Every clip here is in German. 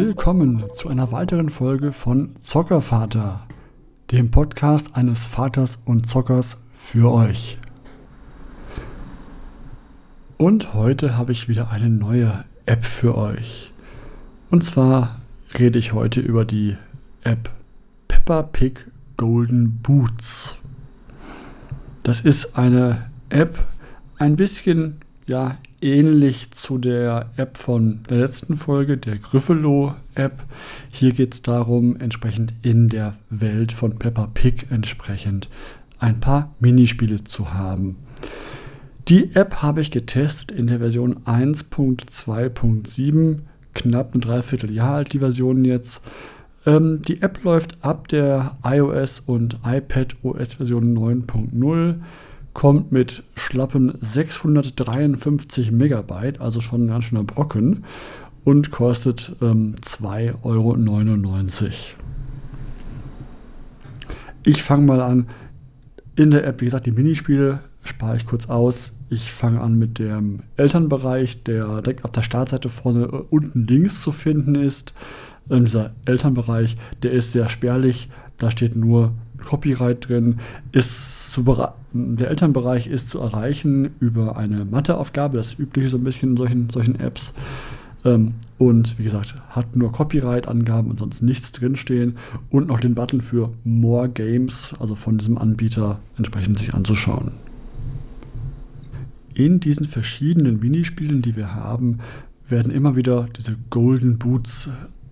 willkommen zu einer weiteren Folge von Zockervater, dem Podcast eines Vaters und Zockers für euch. Und heute habe ich wieder eine neue App für euch. Und zwar rede ich heute über die App Peppa Pig Golden Boots. Das ist eine App, ein bisschen ja, ähnlich zu der App von der letzten Folge, der Gryffalo-App. Hier geht es darum, entsprechend in der Welt von Peppa Pig entsprechend ein paar Minispiele zu haben. Die App habe ich getestet in der Version 1.2.7, knapp ein Dreivierteljahr alt die Version jetzt. Ähm, die App läuft ab der iOS und iPad OS Version 9.0 kommt mit schlappen 653 Megabyte, also schon ein ganz schöner Brocken, und kostet ähm, 2,99 Euro. Ich fange mal an. In der App, wie gesagt, die Minispiele spare ich kurz aus. Ich fange an mit dem Elternbereich, der direkt auf der Startseite vorne äh, unten links zu finden ist. Ähm, dieser Elternbereich, der ist sehr spärlich. Da steht nur Copyright drin. Ist zu der Elternbereich ist zu erreichen über eine Matheaufgabe, das übliche so ein bisschen in solchen, solchen Apps. Ähm, und wie gesagt, hat nur Copyright-Angaben und sonst nichts drinstehen. Und noch den Button für More Games, also von diesem Anbieter entsprechend sich anzuschauen. In diesen verschiedenen Minispielen, die wir haben, werden immer wieder diese Golden Boots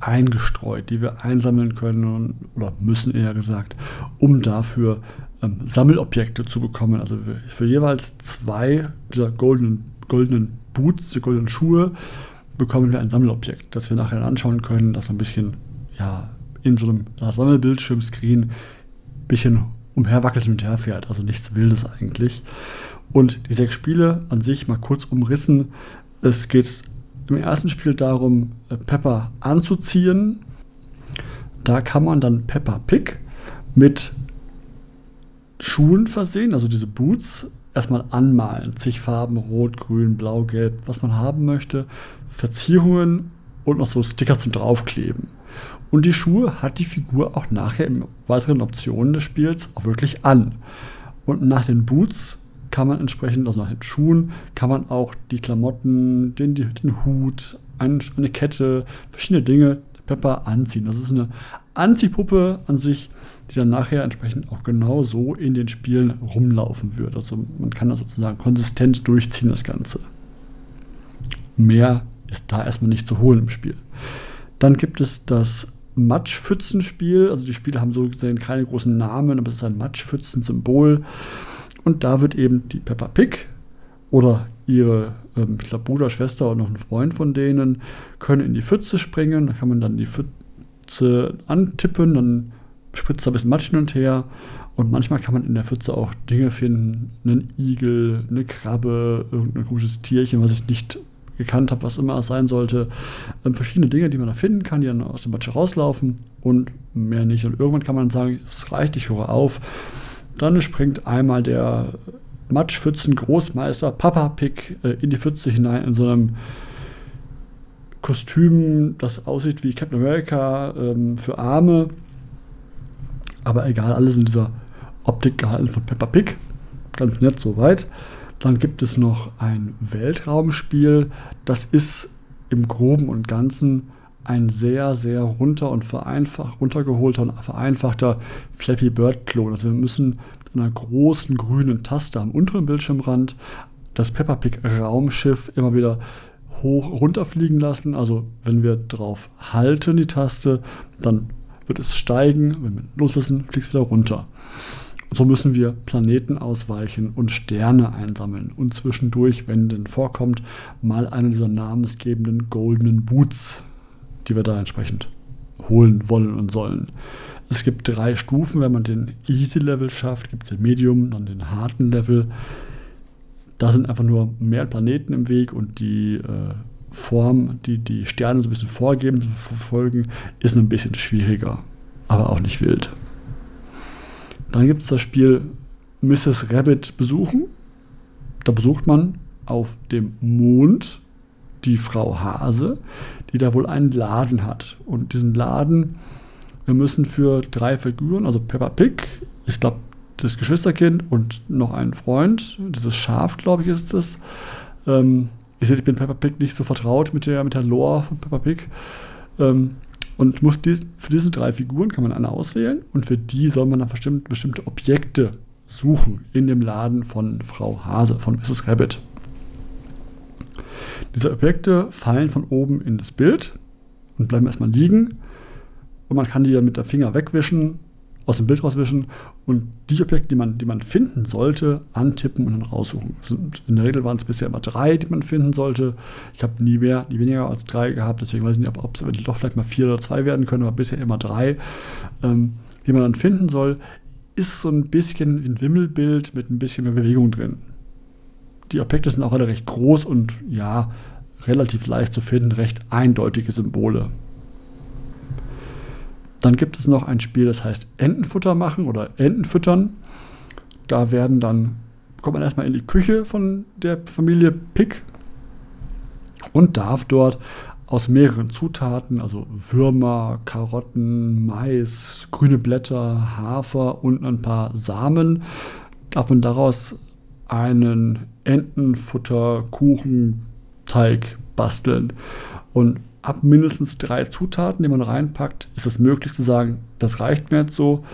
eingestreut, die wir einsammeln können oder müssen eher gesagt, um dafür ähm, Sammelobjekte zu bekommen. Also für, jeweils zwei dieser goldenen, goldenen Boots, die goldenen Schuhe, bekommen wir ein Sammelobjekt, das wir nachher anschauen können, das ein bisschen ja, in so einem Sammelbildschirmscreen ein bisschen umherwackelt und herfährt. Also nichts Wildes eigentlich. Und die sechs Spiele an sich mal kurz umrissen. Es geht im ersten Spiel darum, äh, Pepper anzuziehen. Da kann man dann Pepper Pig mit Schuhen versehen, also diese Boots, erstmal anmalen. Zig Farben, rot, grün, blau, gelb, was man haben möchte. Verzierungen und noch so Sticker zum Draufkleben. Und die Schuhe hat die Figur auch nachher in weiteren Optionen des Spiels auch wirklich an. Und nach den Boots kann man entsprechend, also nach den Schuhen, kann man auch die Klamotten, den, den Hut, eine, Kette, verschiedene Dinge Pepper anziehen. Das ist eine Anziehpuppe an sich, die dann nachher entsprechend auch genau so in den Spielen rumlaufen wird. Also man kann das sozusagen konsistent durchziehen, das Ganze. Mehr ist da erstmal nicht zu holen im Spiel. Dann gibt es das Matschpfützenspiel. Also die Spiele haben so gesehen keine großen Namen, aber es ist ein Matschpfützen-Symbol. Und da wird eben die Peppa Pig oder ihre ähm, ich glaub, Bruder, Schwester und noch ein Freund von denen können in die Pfütze springen. Da kann man dann die Pfütze antippen, dann spritzt da ein bisschen Matsch hin und her. Und manchmal kann man in der Pfütze auch Dinge finden, einen Igel, eine Krabbe, irgendein komisches Tierchen, was ich nicht gekannt habe, was immer es sein sollte. Ähm, verschiedene Dinge, die man da finden kann, die dann aus dem Matsch rauslaufen und mehr nicht. Und irgendwann kann man sagen, es reicht, ich höre auf. Dann springt einmal der Matschpfützen-Großmeister Papa Pig äh, in die Pfütze hinein in so einem Kostüm, das aussieht wie Captain America ähm, für Arme. Aber egal, alles in dieser Optik gehalten von Peppa Pig. Ganz nett soweit. Dann gibt es noch ein Weltraumspiel. Das ist im Groben und Ganzen ein sehr, sehr runter und vereinfacht, runtergeholter und vereinfachter Flappy Bird-Klon. Also wir müssen mit einer großen grünen Taste am unteren Bildschirmrand das Peppa Pig Raumschiff immer wieder hoch runterfliegen lassen. Also wenn wir drauf halten, die Taste, dann wird es steigen. Wenn wir loslassen, fliegt es wieder runter. Und so müssen wir Planeten ausweichen und Sterne einsammeln. Und zwischendurch, wenn denn vorkommt, mal einen dieser namensgebenden goldenen Boots die wir da entsprechend holen wollen und sollen. Es gibt drei Stufen, wenn man den Easy-Level schafft, gibt es den Medium, dann den harten Level. Da sind einfach nur mehr Planeten im Weg und die äh, Form, die die Sterne so ein bisschen vorgeben, zu verfolgen, ist ein bisschen schwieriger, aber auch nicht wild. Dann gibt es das Spiel Mrs. Rabbit besuchen. Da besucht man auf dem Mond die Frau Hase, die da wohl einen Laden hat. Und diesen Laden, wir müssen für drei Figuren, also Peppa Pig, ich glaube, das Geschwisterkind und noch einen Freund, dieses Schaf, glaube ich, ist das. Ähm, ihr seht, ich bin Peppa Pig nicht so vertraut mit der, mit der Lore von Peppa Pig. Ähm, und muss dies, für diese drei Figuren kann man eine auswählen und für die soll man dann bestimmt, bestimmte Objekte suchen in dem Laden von Frau Hase, von Mrs. Rabbit. Diese Objekte fallen von oben in das Bild und bleiben erstmal liegen. Und man kann die dann mit der Finger wegwischen, aus dem Bild rauswischen und die Objekte, die man, die man finden sollte, antippen und dann raussuchen. Sind, in der Regel waren es bisher immer drei, die man finden sollte. Ich habe nie mehr, nie weniger als drei gehabt, deswegen weiß ich nicht, ob es doch vielleicht mal vier oder zwei werden können, aber bisher immer drei, ähm, die man dann finden soll. Ist so ein bisschen ein Wimmelbild mit ein bisschen mehr Bewegung drin. Die Objekte sind auch alle recht groß und ja, relativ leicht zu finden, recht eindeutige Symbole. Dann gibt es noch ein Spiel, das heißt Entenfutter machen oder Entenfüttern. Da werden dann, kommt man erstmal in die Küche von der Familie Pick und darf dort aus mehreren Zutaten, also Würmer, Karotten, Mais, grüne Blätter, Hafer und ein paar Samen, darf man daraus einen Entenfutter-Kuchenteig basteln. Und ab mindestens drei Zutaten, die man reinpackt, ist es möglich zu sagen, das reicht mir jetzt so,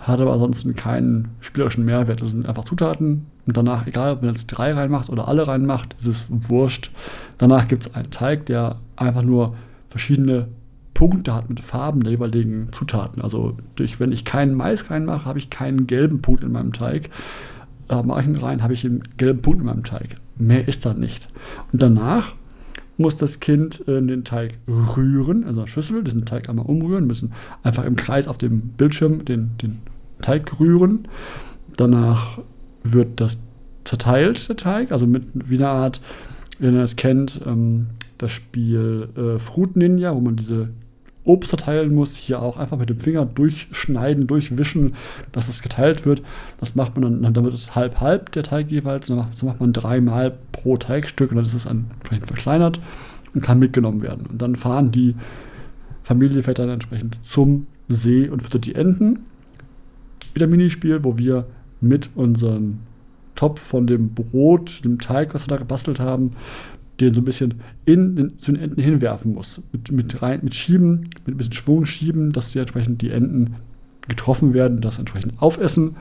hat aber ansonsten keinen spielerischen Mehrwert. Das sind einfach Zutaten und danach, egal ob man jetzt drei reinmacht oder alle reinmacht, ist es wurscht. Danach gibt es einen Teig, der einfach nur verschiedene Punkte hat mit Farben der jeweiligen Zutaten. Also durch, wenn ich keinen Mais reinmache, habe ich keinen gelben Punkt in meinem Teig. Äh, ihn rein, habe ich einen gelben Punkt in meinem Teig. Mehr ist da nicht. Und danach muss das Kind äh, den Teig rühren, also eine Schüssel, diesen Teig einmal umrühren, müssen einfach im Kreis auf dem Bildschirm den, den Teig rühren. Danach wird das zerteilt, der Teig, also mit wie eine Art, wenn ihr es kennt, ähm, das Spiel äh, Fruit Ninja, wo man diese Obst verteilen muss, hier auch einfach mit dem Finger durchschneiden, durchwischen, dass es geteilt wird. Das macht man dann, dann wird es halb halb der Teig jeweils. Dann macht, das macht man dreimal pro Teigstück und dann ist es entsprechend verkleinert und kann mitgenommen werden. Und dann fahren die Familienväter dann entsprechend zum See und füttert die Enten. Wieder Minispiel, wo wir mit unserem Topf von dem Brot, dem Teig, was wir da gebastelt haben, den so ein bisschen in den, zu den Enten hinwerfen muss. Mit, mit, rein, mit Schieben, mit ein bisschen Schwung schieben, dass die entsprechend die Enten getroffen werden, das entsprechend aufessen.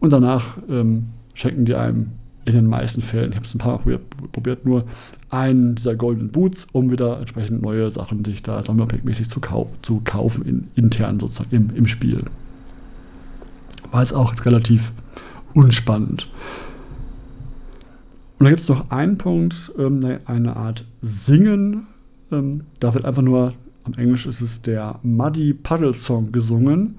Und danach ähm, schenken die einem in den meisten Fällen, ich habe es ein paar Mal probiert, probiert, nur einen dieser Golden Boots, um wieder entsprechend neue Sachen sich da Sammlerpack-mäßig zu, kau zu kaufen, in, intern sozusagen im, im Spiel. War jetzt auch jetzt relativ unspannend. Und da gibt es noch einen Punkt, ähm, ne, eine Art Singen. Ähm, da wird einfach nur, am Englisch ist es der Muddy Puddle Song gesungen.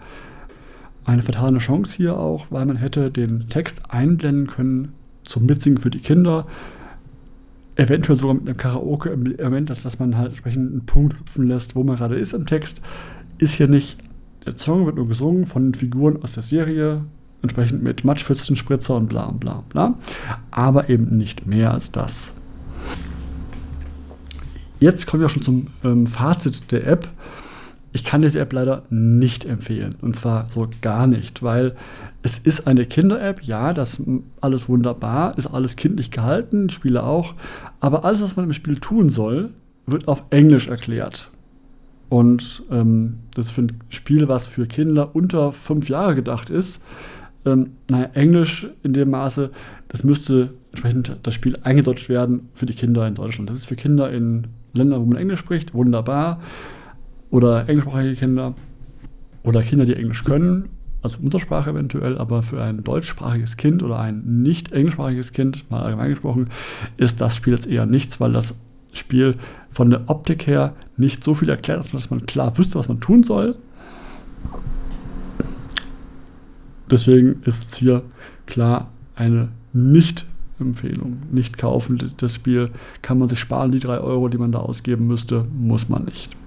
Eine vertane Chance hier auch, weil man hätte den Text einblenden können zum Mitsingen für die Kinder. Eventuell sogar mit einem Karaoke-Element, dass man halt entsprechend einen Punkt hüpfen lässt, wo man gerade ist im Text. Ist hier nicht. Der Song wird nur gesungen von den Figuren aus der Serie, entsprechend mit Matschpfützenspritzer und bla bla bla. Aber eben nicht mehr als das. Jetzt kommen wir schon zum ähm, Fazit der App. Ich kann diese App leider nicht empfehlen. Und zwar so gar nicht, weil es ist eine Kinder-App. Ja, das alles wunderbar, ist alles kindlich gehalten, Spiele auch. Aber alles, was man im Spiel tun soll, wird auf Englisch erklärt. Und ähm, das ist für ein Spiel, was für Kinder unter fünf Jahre gedacht ist, ähm, naja, Englisch in dem Maße, das müsste entsprechend das Spiel eingedeutscht werden für die Kinder in Deutschland. Das ist für Kinder in Ländern, wo man Englisch spricht, wunderbar. Oder englischsprachige Kinder oder Kinder, die Englisch können, als Muttersprache eventuell, aber für ein deutschsprachiges Kind oder ein nicht englischsprachiges Kind, mal allgemein gesprochen, ist das Spiel jetzt eher nichts, weil das Spiel von der Optik her nicht so viel erklärt, dass man klar wüsste, was man tun soll. Deswegen ist es hier klar eine Nicht-Empfehlung. Nicht kaufen. Das Spiel kann man sich sparen, die 3 Euro, die man da ausgeben müsste, muss man nicht.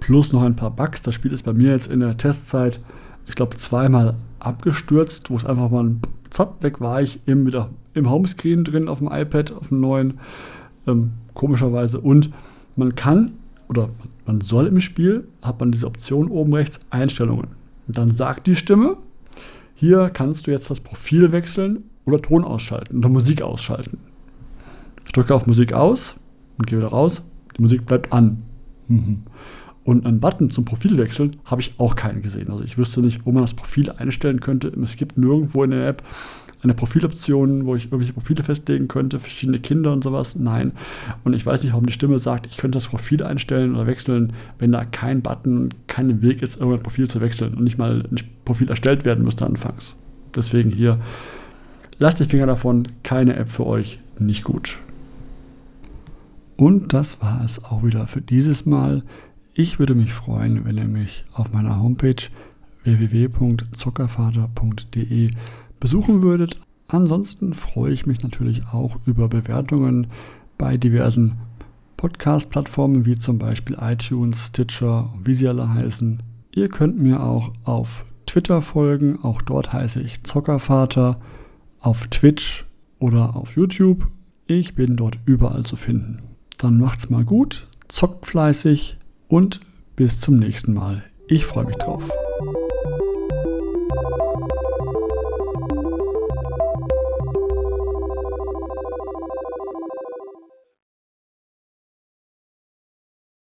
Plus noch ein paar Bugs. Das Spiel ist bei mir jetzt in der Testzeit, ich glaube, zweimal abgestürzt, wo es einfach mal zapp weg war ich, eben wieder im Homescreen drin auf dem iPad, auf dem neuen, ähm, komischerweise. Und man kann oder man soll im Spiel, hat man diese Option oben rechts, Einstellungen. Und dann sagt die Stimme, hier kannst du jetzt das Profil wechseln oder Ton ausschalten oder Musik ausschalten. Ich drücke auf Musik aus und gehe wieder raus. Die Musik bleibt an. Und einen Button zum Profil wechseln habe ich auch keinen gesehen. Also ich wüsste nicht, wo man das Profil einstellen könnte. Es gibt nirgendwo in der App eine Profiloption, wo ich irgendwelche Profile festlegen könnte, verschiedene Kinder und sowas. Nein. Und ich weiß nicht, warum die Stimme sagt, ich könnte das Profil einstellen oder wechseln, wenn da kein Button, kein Weg ist, irgendein Profil zu wechseln und nicht mal ein Profil erstellt werden müsste anfangs. Deswegen hier, lasst die Finger davon, keine App für euch, nicht gut. Und das war es auch wieder für dieses Mal. Ich würde mich freuen, wenn ihr mich auf meiner Homepage www.zockervater.de besuchen würdet. Ansonsten freue ich mich natürlich auch über Bewertungen bei diversen Podcast-Plattformen wie zum Beispiel iTunes, Stitcher und wie sie alle heißen. Ihr könnt mir auch auf Twitter folgen, auch dort heiße ich Zockervater, auf Twitch oder auf YouTube. Ich bin dort überall zu finden. Dann macht's mal gut, zockt fleißig und bis zum nächsten Mal. Ich freue mich drauf.